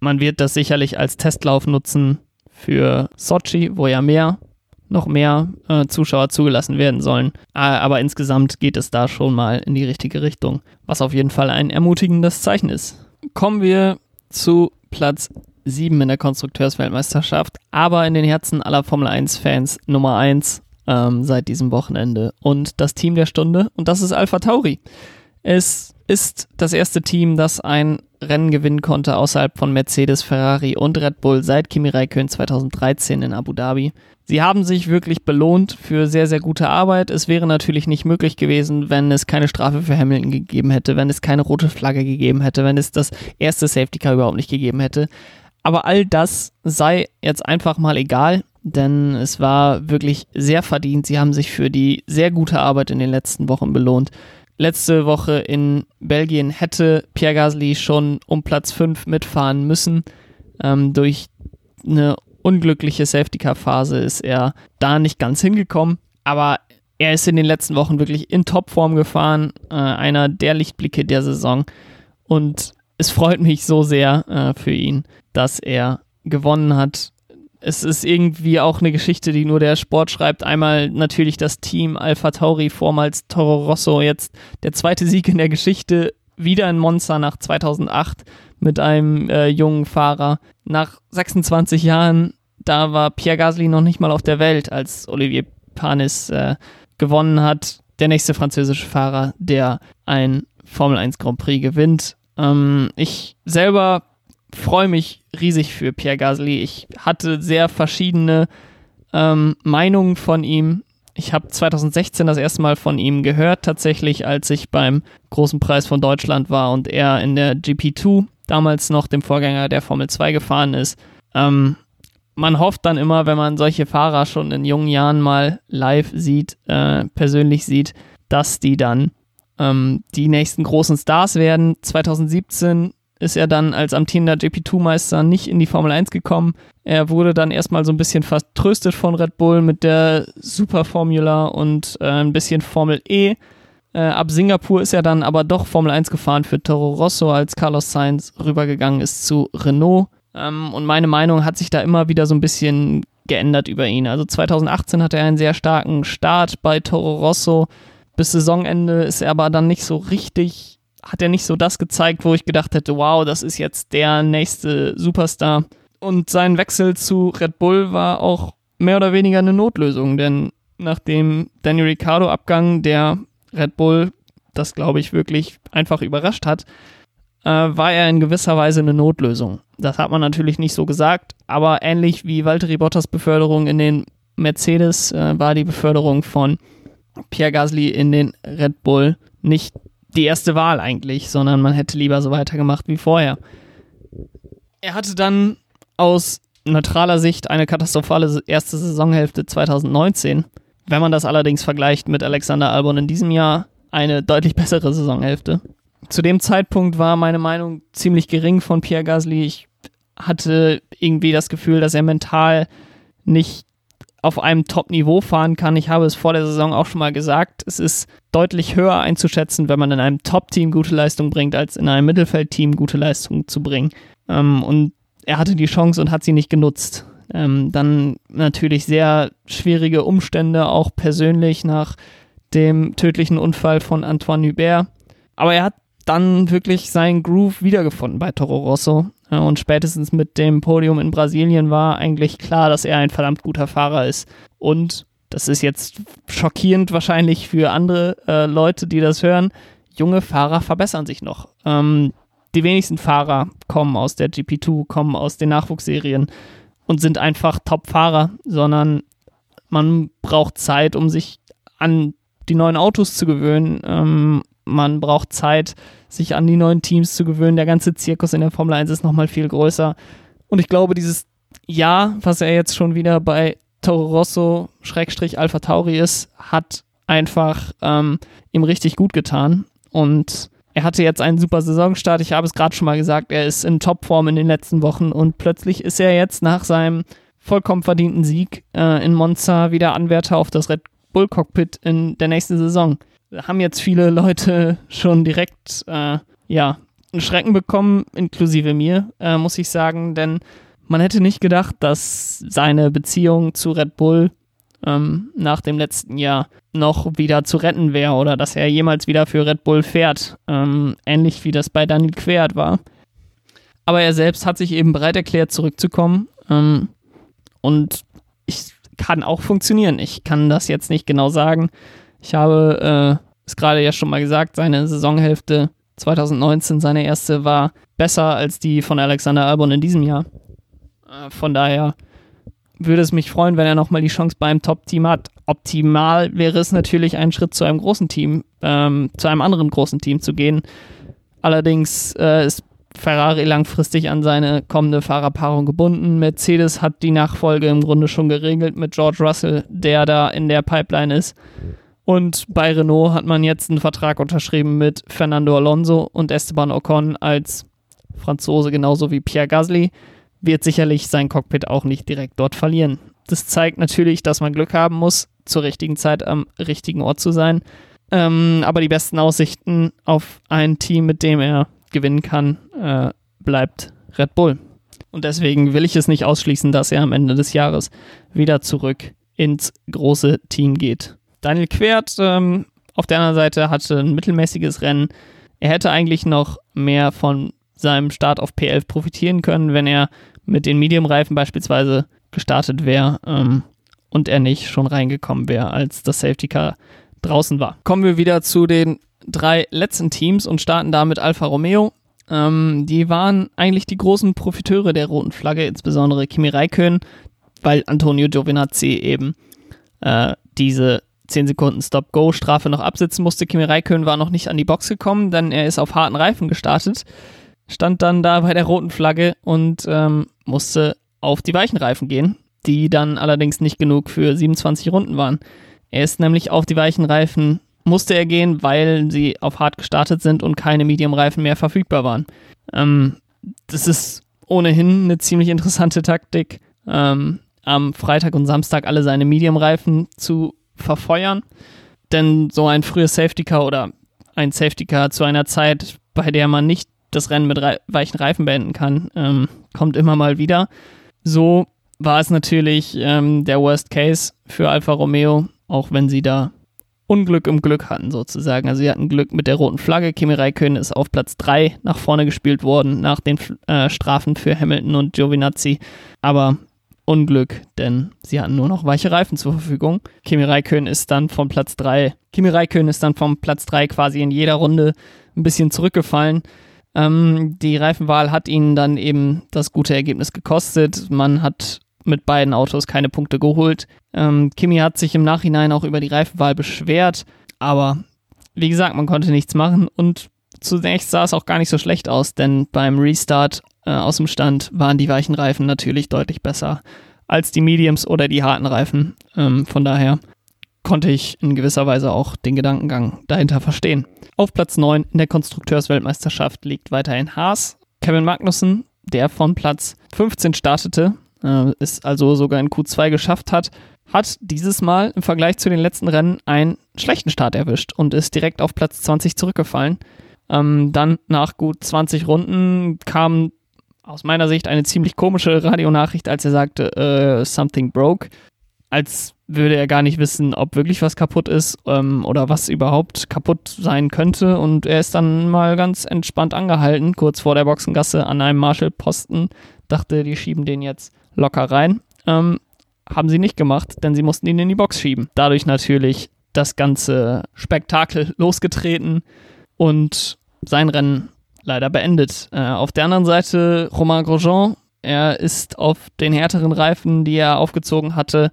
man wird das sicherlich als Testlauf nutzen für Sochi, wo ja mehr noch mehr äh, Zuschauer zugelassen werden sollen. Aber insgesamt geht es da schon mal in die richtige Richtung, was auf jeden Fall ein ermutigendes Zeichen ist. Kommen wir zu Platz 7 in der Konstrukteursweltmeisterschaft, aber in den Herzen aller Formel 1-Fans Nummer 1 ähm, seit diesem Wochenende. Und das Team der Stunde, und das ist Alpha Tauri. Es ist das erste Team, das ein Rennen gewinnen konnte außerhalb von Mercedes, Ferrari und Red Bull seit Kimi Räikkönen 2013 in Abu Dhabi. Sie haben sich wirklich belohnt für sehr, sehr gute Arbeit. Es wäre natürlich nicht möglich gewesen, wenn es keine Strafe für Hamilton gegeben hätte, wenn es keine rote Flagge gegeben hätte, wenn es das erste Safety Car überhaupt nicht gegeben hätte. Aber all das sei jetzt einfach mal egal, denn es war wirklich sehr verdient. Sie haben sich für die sehr gute Arbeit in den letzten Wochen belohnt. Letzte Woche in Belgien hätte Pierre Gasly schon um Platz 5 mitfahren müssen. Ähm, durch eine unglückliche Safety-Car-Phase ist er da nicht ganz hingekommen. Aber er ist in den letzten Wochen wirklich in Topform gefahren. Äh, einer der Lichtblicke der Saison. Und es freut mich so sehr äh, für ihn, dass er gewonnen hat es ist irgendwie auch eine Geschichte, die nur der Sport schreibt. Einmal natürlich das Team Alpha Tauri, vormals Toro Rosso, jetzt der zweite Sieg in der Geschichte, wieder in Monza nach 2008 mit einem äh, jungen Fahrer. Nach 26 Jahren, da war Pierre Gasly noch nicht mal auf der Welt, als Olivier Panis äh, gewonnen hat. Der nächste französische Fahrer, der ein Formel 1 Grand Prix gewinnt. Ähm, ich selber freue mich riesig für Pierre Gasly. Ich hatte sehr verschiedene ähm, Meinungen von ihm. Ich habe 2016 das erste Mal von ihm gehört, tatsächlich, als ich beim Großen Preis von Deutschland war und er in der GP2, damals noch dem Vorgänger der Formel 2 gefahren ist. Ähm, man hofft dann immer, wenn man solche Fahrer schon in jungen Jahren mal live sieht, äh, persönlich sieht, dass die dann ähm, die nächsten großen Stars werden. 2017 ist er dann als amtierender GP2-Meister nicht in die Formel 1 gekommen. Er wurde dann erstmal so ein bisschen vertröstet von Red Bull mit der Superformula und äh, ein bisschen Formel E. Äh, ab Singapur ist er dann aber doch Formel 1 gefahren für Toro Rosso, als Carlos Sainz rübergegangen ist zu Renault. Ähm, und meine Meinung hat sich da immer wieder so ein bisschen geändert über ihn. Also 2018 hatte er einen sehr starken Start bei Toro Rosso. Bis Saisonende ist er aber dann nicht so richtig hat er nicht so das gezeigt, wo ich gedacht hätte, wow, das ist jetzt der nächste Superstar. Und sein Wechsel zu Red Bull war auch mehr oder weniger eine Notlösung, denn nach dem Daniel Ricciardo Abgang, der Red Bull, das glaube ich wirklich einfach überrascht hat, äh, war er in gewisser Weise eine Notlösung. Das hat man natürlich nicht so gesagt, aber ähnlich wie Valtteri Bottas Beförderung in den Mercedes äh, war die Beförderung von Pierre Gasly in den Red Bull nicht die erste Wahl eigentlich, sondern man hätte lieber so weitergemacht wie vorher. Er hatte dann aus neutraler Sicht eine katastrophale erste Saisonhälfte 2019. Wenn man das allerdings vergleicht mit Alexander Albon in diesem Jahr, eine deutlich bessere Saisonhälfte. Zu dem Zeitpunkt war meine Meinung ziemlich gering von Pierre Gasly. Ich hatte irgendwie das Gefühl, dass er mental nicht auf einem Top-Niveau fahren kann. Ich habe es vor der Saison auch schon mal gesagt. Es ist deutlich höher einzuschätzen, wenn man in einem Top-Team gute Leistung bringt, als in einem Mittelfeld-Team gute Leistung zu bringen. Ähm, und er hatte die Chance und hat sie nicht genutzt. Ähm, dann natürlich sehr schwierige Umstände, auch persönlich nach dem tödlichen Unfall von Antoine Hubert. Aber er hat dann wirklich seinen Groove wiedergefunden bei Toro Rosso. Und spätestens mit dem Podium in Brasilien war eigentlich klar, dass er ein verdammt guter Fahrer ist. Und das ist jetzt schockierend wahrscheinlich für andere äh, Leute, die das hören. Junge Fahrer verbessern sich noch. Ähm, die wenigsten Fahrer kommen aus der GP2, kommen aus den Nachwuchsserien und sind einfach Top-Fahrer, sondern man braucht Zeit, um sich an die neuen Autos zu gewöhnen. Ähm, man braucht Zeit, sich an die neuen Teams zu gewöhnen. Der ganze Zirkus in der Formel 1 ist nochmal viel größer. Und ich glaube, dieses Jahr, was er jetzt schon wieder bei Toro Rosso Schrägstrich Alpha Tauri ist, hat einfach ähm, ihm richtig gut getan. Und er hatte jetzt einen super Saisonstart. Ich habe es gerade schon mal gesagt, er ist in Topform in den letzten Wochen und plötzlich ist er jetzt nach seinem vollkommen verdienten Sieg äh, in Monza wieder Anwärter auf das Red Bull Cockpit in der nächsten Saison haben jetzt viele Leute schon direkt, äh, ja, einen Schrecken bekommen, inklusive mir, äh, muss ich sagen, denn man hätte nicht gedacht, dass seine Beziehung zu Red Bull ähm, nach dem letzten Jahr noch wieder zu retten wäre oder dass er jemals wieder für Red Bull fährt. Ähm, ähnlich wie das bei Daniel Quert war. Aber er selbst hat sich eben bereit erklärt, zurückzukommen. Ähm, und ich kann auch funktionieren. Ich kann das jetzt nicht genau sagen. Ich habe äh, es gerade ja schon mal gesagt, seine Saisonhälfte 2019, seine erste, war besser als die von Alexander Albon in diesem Jahr. Äh, von daher würde es mich freuen, wenn er nochmal die Chance beim Top-Team hat. Optimal wäre es natürlich, einen Schritt zu einem großen Team, ähm, zu einem anderen großen Team zu gehen. Allerdings äh, ist Ferrari langfristig an seine kommende Fahrerpaarung gebunden. Mercedes hat die Nachfolge im Grunde schon geregelt mit George Russell, der da in der Pipeline ist. Und bei Renault hat man jetzt einen Vertrag unterschrieben mit Fernando Alonso und Esteban Ocon als Franzose, genauso wie Pierre Gasly wird sicherlich sein Cockpit auch nicht direkt dort verlieren. Das zeigt natürlich, dass man Glück haben muss, zur richtigen Zeit am richtigen Ort zu sein. Ähm, aber die besten Aussichten auf ein Team, mit dem er gewinnen kann, äh, bleibt Red Bull. Und deswegen will ich es nicht ausschließen, dass er am Ende des Jahres wieder zurück ins große Team geht. Daniel Quert ähm, auf der anderen Seite hatte ein mittelmäßiges Rennen. Er hätte eigentlich noch mehr von seinem Start auf P11 profitieren können, wenn er mit den Medium-Reifen beispielsweise gestartet wäre ähm, und er nicht schon reingekommen wäre, als das Safety Car draußen war. Kommen wir wieder zu den drei letzten Teams und starten da mit Alfa Romeo. Ähm, die waren eigentlich die großen Profiteure der roten Flagge, insbesondere Kimi Räikkönen, weil Antonio Giovinazzi eben äh, diese 10 Sekunden Stop-Go-Strafe noch absitzen musste. Kimi Räikkönen war noch nicht an die Box gekommen, denn er ist auf harten Reifen gestartet stand dann da bei der roten Flagge und ähm, musste auf die weichen Reifen gehen, die dann allerdings nicht genug für 27 Runden waren. Er ist nämlich auf die weichen Reifen musste er gehen, weil sie auf hart gestartet sind und keine Medium-Reifen mehr verfügbar waren. Ähm, das ist ohnehin eine ziemlich interessante Taktik, ähm, am Freitag und Samstag alle seine Medium-Reifen zu verfeuern. Denn so ein frühes Safety Car oder ein Safety Car zu einer Zeit, bei der man nicht das Rennen mit weichen Reifen beenden kann, ähm, kommt immer mal wieder. So war es natürlich ähm, der Worst Case für Alfa Romeo, auch wenn sie da Unglück im Glück hatten sozusagen. Also sie hatten Glück mit der roten Flagge. Kimi Räikkönen ist auf Platz 3 nach vorne gespielt worden nach den äh, Strafen für Hamilton und Giovinazzi. Aber Unglück, denn sie hatten nur noch weiche Reifen zur Verfügung. Kimi Räikkönen ist dann von Platz 3, Kimi Räikkönen ist dann vom Platz 3 quasi in jeder Runde ein bisschen zurückgefallen. Ähm, die Reifenwahl hat ihnen dann eben das gute Ergebnis gekostet. Man hat mit beiden Autos keine Punkte geholt. Ähm, Kimi hat sich im Nachhinein auch über die Reifenwahl beschwert, aber wie gesagt, man konnte nichts machen und zunächst sah es auch gar nicht so schlecht aus, denn beim Restart äh, aus dem Stand waren die weichen Reifen natürlich deutlich besser als die Mediums oder die harten Reifen. Ähm, von daher konnte ich in gewisser Weise auch den Gedankengang dahinter verstehen. Auf Platz 9 in der Konstrukteursweltmeisterschaft liegt weiterhin Haas. Kevin Magnussen, der von Platz 15 startete, äh, es also sogar in Q2 geschafft hat, hat dieses Mal im Vergleich zu den letzten Rennen einen schlechten Start erwischt und ist direkt auf Platz 20 zurückgefallen. Ähm, dann nach gut 20 Runden kam aus meiner Sicht eine ziemlich komische Radionachricht, als er sagte, äh, something broke als würde er gar nicht wissen, ob wirklich was kaputt ist ähm, oder was überhaupt kaputt sein könnte. Und er ist dann mal ganz entspannt angehalten, kurz vor der Boxengasse an einem Marshall-Posten. Dachte, die schieben den jetzt locker rein. Ähm, haben sie nicht gemacht, denn sie mussten ihn in die Box schieben. Dadurch natürlich das ganze Spektakel losgetreten und sein Rennen leider beendet. Äh, auf der anderen Seite Romain Grosjean. Er ist auf den härteren Reifen, die er aufgezogen hatte,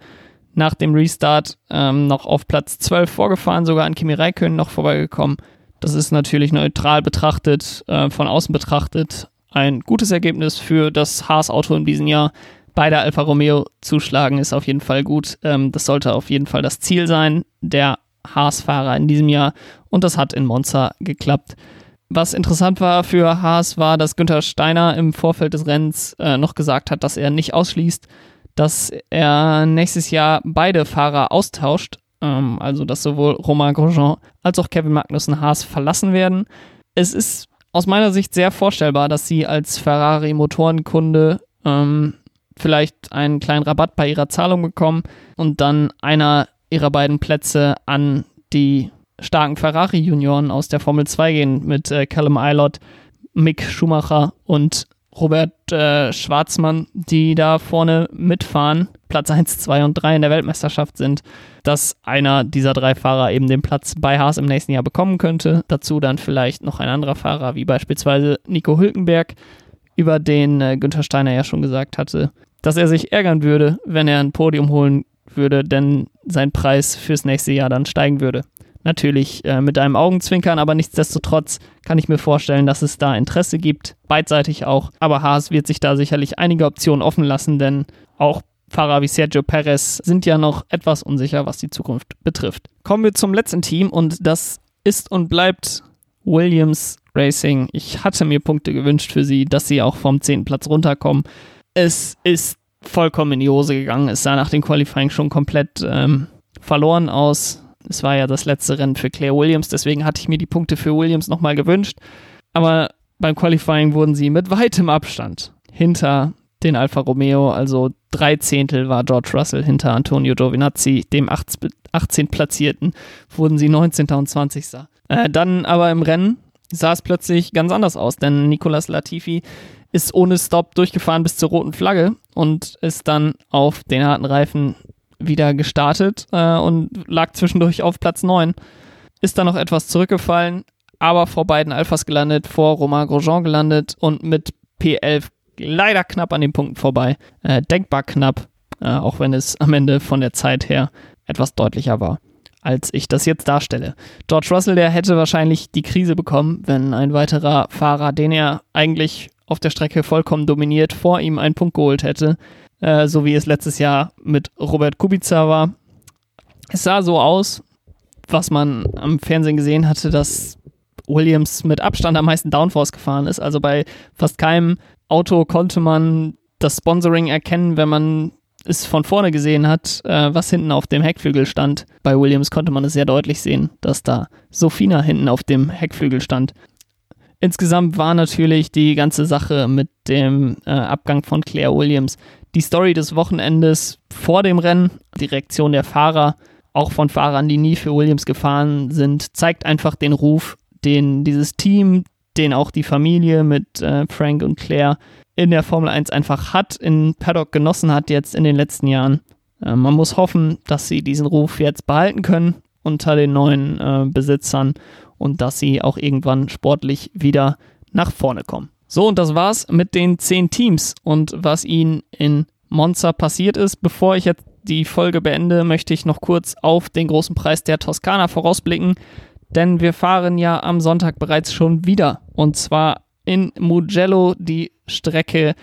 nach dem Restart ähm, noch auf Platz 12 vorgefahren, sogar an Kimi Räikkönen noch vorbeigekommen. Das ist natürlich neutral betrachtet, äh, von außen betrachtet, ein gutes Ergebnis für das Haas-Auto in diesem Jahr. Bei der Alfa Romeo zuschlagen ist auf jeden Fall gut. Ähm, das sollte auf jeden Fall das Ziel sein der Haas-Fahrer in diesem Jahr. Und das hat in Monza geklappt. Was interessant war für Haas war, dass Günther Steiner im Vorfeld des Rennens äh, noch gesagt hat, dass er nicht ausschließt, dass er nächstes Jahr beide Fahrer austauscht, ähm, also dass sowohl Romain Grosjean als auch Kevin Magnussen Haas verlassen werden. Es ist aus meiner Sicht sehr vorstellbar, dass sie als Ferrari-Motorenkunde ähm, vielleicht einen kleinen Rabatt bei ihrer Zahlung bekommen und dann einer ihrer beiden Plätze an die starken Ferrari-Junioren aus der Formel 2 gehen mit äh, Callum Eilert, Mick Schumacher und Robert äh, Schwarzmann, die da vorne mitfahren, Platz 1, 2 und 3 in der Weltmeisterschaft sind, dass einer dieser drei Fahrer eben den Platz bei Haas im nächsten Jahr bekommen könnte. Dazu dann vielleicht noch ein anderer Fahrer, wie beispielsweise Nico Hülkenberg, über den äh, Günther Steiner ja schon gesagt hatte, dass er sich ärgern würde, wenn er ein Podium holen würde, denn sein Preis fürs nächste Jahr dann steigen würde. Natürlich äh, mit einem Augenzwinkern, aber nichtsdestotrotz kann ich mir vorstellen, dass es da Interesse gibt, beidseitig auch. Aber Haas wird sich da sicherlich einige Optionen offen lassen, denn auch Fahrer wie Sergio Perez sind ja noch etwas unsicher, was die Zukunft betrifft. Kommen wir zum letzten Team und das ist und bleibt Williams Racing. Ich hatte mir Punkte gewünscht für sie, dass sie auch vom 10. Platz runterkommen. Es ist vollkommen in die Hose gegangen. Es sah nach dem Qualifying schon komplett ähm, verloren aus. Es war ja das letzte Rennen für Claire Williams, deswegen hatte ich mir die Punkte für Williams nochmal gewünscht. Aber beim Qualifying wurden sie mit weitem Abstand hinter den Alfa Romeo, also drei Zehntel war George Russell hinter Antonio Giovinazzi, dem 18 Platzierten, wurden sie 19. und 20. Äh, dann aber im Rennen sah es plötzlich ganz anders aus, denn Nicolas Latifi ist ohne Stop durchgefahren bis zur roten Flagge und ist dann auf den harten Reifen wieder gestartet äh, und lag zwischendurch auf Platz 9. Ist dann noch etwas zurückgefallen, aber vor beiden Alphas gelandet, vor Romain Grosjean gelandet und mit P11 leider knapp an den Punkten vorbei. Äh, denkbar knapp, äh, auch wenn es am Ende von der Zeit her etwas deutlicher war, als ich das jetzt darstelle. George Russell, der hätte wahrscheinlich die Krise bekommen, wenn ein weiterer Fahrer, den er eigentlich auf der Strecke vollkommen dominiert, vor ihm einen Punkt geholt hätte. Äh, so wie es letztes Jahr mit Robert Kubica war. Es sah so aus, was man am Fernsehen gesehen hatte, dass Williams mit Abstand am meisten Downforce gefahren ist. Also bei fast keinem Auto konnte man das Sponsoring erkennen, wenn man es von vorne gesehen hat, äh, was hinten auf dem Heckflügel stand. Bei Williams konnte man es sehr deutlich sehen, dass da Sofina hinten auf dem Heckflügel stand. Insgesamt war natürlich die ganze Sache mit dem äh, Abgang von Claire Williams die Story des Wochenendes vor dem Rennen, die Reaktion der Fahrer, auch von Fahrern, die nie für Williams gefahren sind, zeigt einfach den Ruf, den dieses Team, den auch die Familie mit äh, Frank und Claire in der Formel 1 einfach hat, in Paddock genossen hat jetzt in den letzten Jahren. Äh, man muss hoffen, dass sie diesen Ruf jetzt behalten können unter den neuen äh, Besitzern und dass sie auch irgendwann sportlich wieder nach vorne kommen. So, und das war's mit den zehn Teams und was ihnen in Monza passiert ist. Bevor ich jetzt die Folge beende, möchte ich noch kurz auf den großen Preis der Toskana vorausblicken, denn wir fahren ja am Sonntag bereits schon wieder und zwar in Mugello die Strecke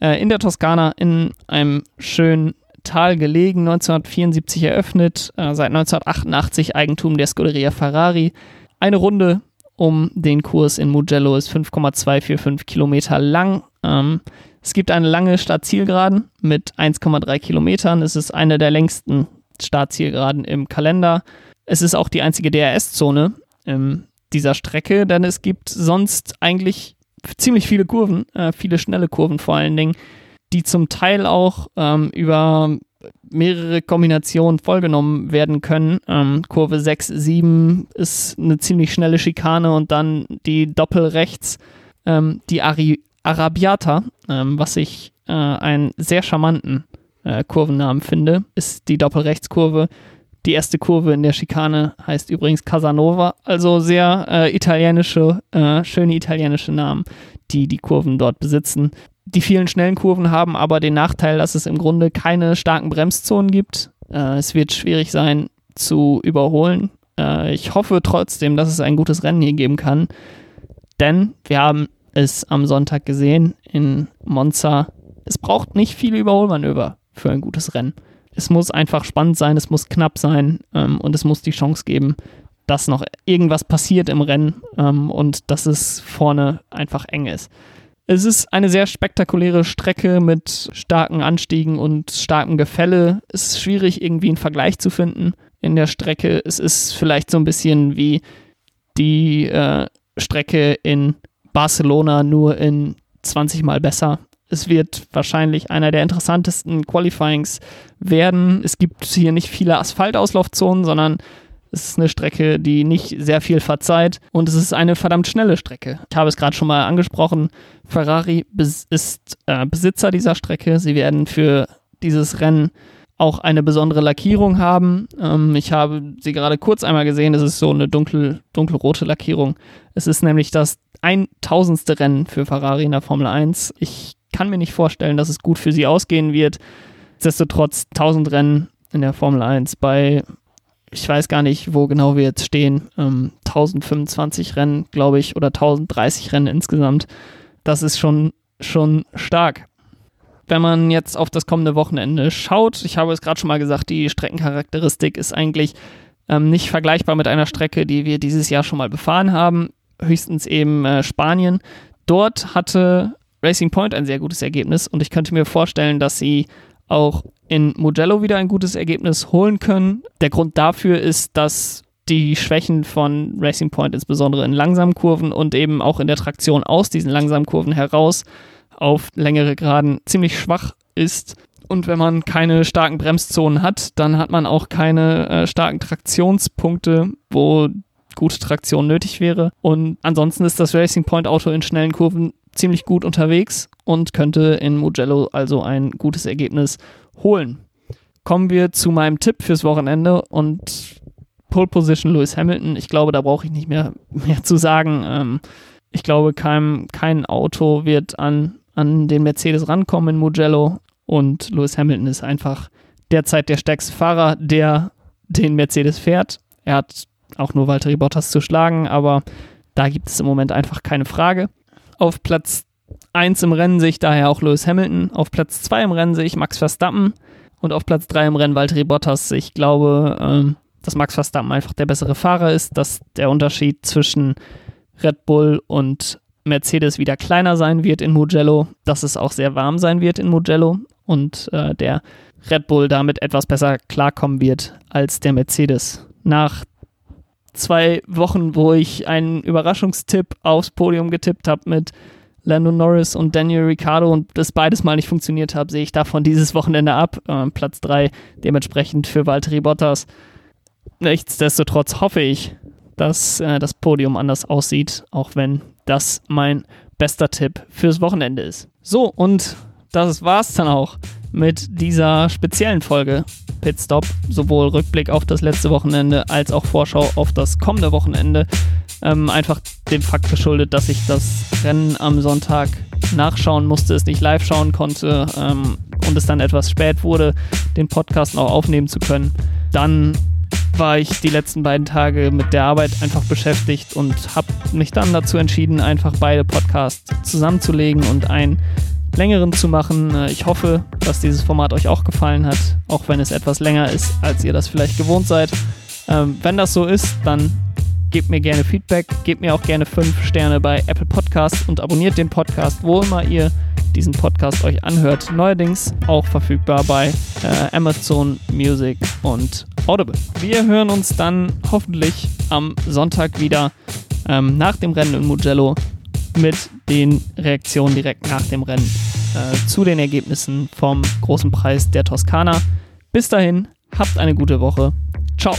äh, in der Toskana in einem schönen Tal gelegen, 1974 eröffnet, äh, seit 1988 Eigentum der Scuderia Ferrari. Eine Runde um den Kurs in Mugello ist 5,245 Kilometer lang. Ähm, es gibt eine lange Startzielgeraden mit 1,3 Kilometern. Es ist eine der längsten Startzielgeraden im Kalender. Es ist auch die einzige DRS-Zone in dieser Strecke, denn es gibt sonst eigentlich ziemlich viele Kurven, äh, viele schnelle Kurven vor allen Dingen, die zum Teil auch ähm, über mehrere Kombinationen vollgenommen werden können. Ähm, Kurve 6, 7 ist eine ziemlich schnelle Schikane und dann die Doppelrechts, ähm, die Ari Arabiata, ähm, was ich äh, einen sehr charmanten äh, Kurvennamen finde, ist die Doppelrechtskurve. Die erste Kurve in der Schikane heißt übrigens Casanova, also sehr äh, italienische, äh, schöne italienische Namen, die die Kurven dort besitzen. Die vielen schnellen Kurven haben aber den Nachteil, dass es im Grunde keine starken Bremszonen gibt. Äh, es wird schwierig sein zu überholen. Äh, ich hoffe trotzdem, dass es ein gutes Rennen hier geben kann, denn wir haben es am Sonntag gesehen in Monza. Es braucht nicht viele Überholmanöver für ein gutes Rennen. Es muss einfach spannend sein, es muss knapp sein ähm, und es muss die Chance geben, dass noch irgendwas passiert im Rennen ähm, und dass es vorne einfach eng ist. Es ist eine sehr spektakuläre Strecke mit starken Anstiegen und starkem Gefälle. Es ist schwierig, irgendwie einen Vergleich zu finden in der Strecke. Es ist vielleicht so ein bisschen wie die äh, Strecke in Barcelona, nur in 20 Mal besser. Es wird wahrscheinlich einer der interessantesten Qualifyings werden. Es gibt hier nicht viele Asphaltauslaufzonen, sondern es ist eine Strecke, die nicht sehr viel verzeiht und es ist eine verdammt schnelle Strecke. Ich habe es gerade schon mal angesprochen. Ferrari ist äh, Besitzer dieser Strecke. Sie werden für dieses Rennen auch eine besondere Lackierung haben. Ähm, ich habe sie gerade kurz einmal gesehen. Es ist so eine dunkel, dunkelrote Lackierung. Es ist nämlich das 1000. Rennen für Ferrari in der Formel 1. Ich kann mir nicht vorstellen, dass es gut für sie ausgehen wird. Nichtsdestotrotz 1000 Rennen in der Formel 1 bei ich weiß gar nicht, wo genau wir jetzt stehen, ähm, 1025 Rennen, glaube ich, oder 1030 Rennen insgesamt. Das ist schon, schon stark. Wenn man jetzt auf das kommende Wochenende schaut, ich habe es gerade schon mal gesagt, die Streckencharakteristik ist eigentlich ähm, nicht vergleichbar mit einer Strecke, die wir dieses Jahr schon mal befahren haben, höchstens eben äh, Spanien. Dort hatte Racing Point ein sehr gutes Ergebnis und ich könnte mir vorstellen, dass sie auch in Mugello wieder ein gutes Ergebnis holen können. Der Grund dafür ist, dass die Schwächen von Racing Point insbesondere in langsamen Kurven und eben auch in der Traktion aus diesen langsamen Kurven heraus auf längere Geraden ziemlich schwach ist. Und wenn man keine starken Bremszonen hat, dann hat man auch keine äh, starken Traktionspunkte, wo gute Traktion nötig wäre. Und ansonsten ist das Racing Point Auto in schnellen Kurven ziemlich gut unterwegs und könnte in Mugello also ein gutes Ergebnis holen. Kommen wir zu meinem Tipp fürs Wochenende und Pole Position Lewis Hamilton. Ich glaube, da brauche ich nicht mehr, mehr zu sagen. Ähm, ich glaube, kein, kein Auto wird an, an den Mercedes rankommen in Mugello und Lewis Hamilton ist einfach derzeit der stärkste Fahrer, der den Mercedes fährt. Er hat auch nur Valtteri Bottas zu schlagen, aber da gibt es im Moment einfach keine Frage. Auf Platz 1 im Rennen sehe ich daher auch Lewis Hamilton. Auf Platz 2 im Rennen sehe ich Max Verstappen. Und auf Platz 3 im Rennen Valtteri Bottas. Ich glaube, ähm, dass Max Verstappen einfach der bessere Fahrer ist, dass der Unterschied zwischen Red Bull und Mercedes wieder kleiner sein wird in Mugello, dass es auch sehr warm sein wird in Mugello und äh, der Red Bull damit etwas besser klarkommen wird als der Mercedes. Nach zwei Wochen, wo ich einen Überraschungstipp aufs Podium getippt habe mit Lando Norris und Daniel Ricciardo und das beides mal nicht funktioniert hat, sehe ich davon dieses Wochenende ab. Äh, Platz 3 dementsprechend für Valtteri Bottas. Nichtsdestotrotz hoffe ich, dass äh, das Podium anders aussieht, auch wenn das mein bester Tipp fürs Wochenende ist. So, und das war's dann auch mit dieser speziellen Folge Pitstop. Sowohl Rückblick auf das letzte Wochenende als auch Vorschau auf das kommende Wochenende. Ähm, einfach dem Fakt geschuldet, dass ich das Rennen am Sonntag nachschauen musste, es nicht live schauen konnte ähm, und es dann etwas spät wurde, den Podcast noch aufnehmen zu können. Dann war ich die letzten beiden Tage mit der Arbeit einfach beschäftigt und habe mich dann dazu entschieden, einfach beide Podcasts zusammenzulegen und einen längeren zu machen. Äh, ich hoffe, dass dieses Format euch auch gefallen hat, auch wenn es etwas länger ist, als ihr das vielleicht gewohnt seid. Ähm, wenn das so ist, dann gebt mir gerne Feedback, gebt mir auch gerne 5 Sterne bei Apple Podcasts und abonniert den Podcast, wo immer ihr diesen Podcast euch anhört. Neuerdings auch verfügbar bei äh, Amazon Music und Audible. Wir hören uns dann hoffentlich am Sonntag wieder ähm, nach dem Rennen in Mugello mit den Reaktionen direkt nach dem Rennen äh, zu den Ergebnissen vom großen Preis der Toskana. Bis dahin, habt eine gute Woche. Ciao.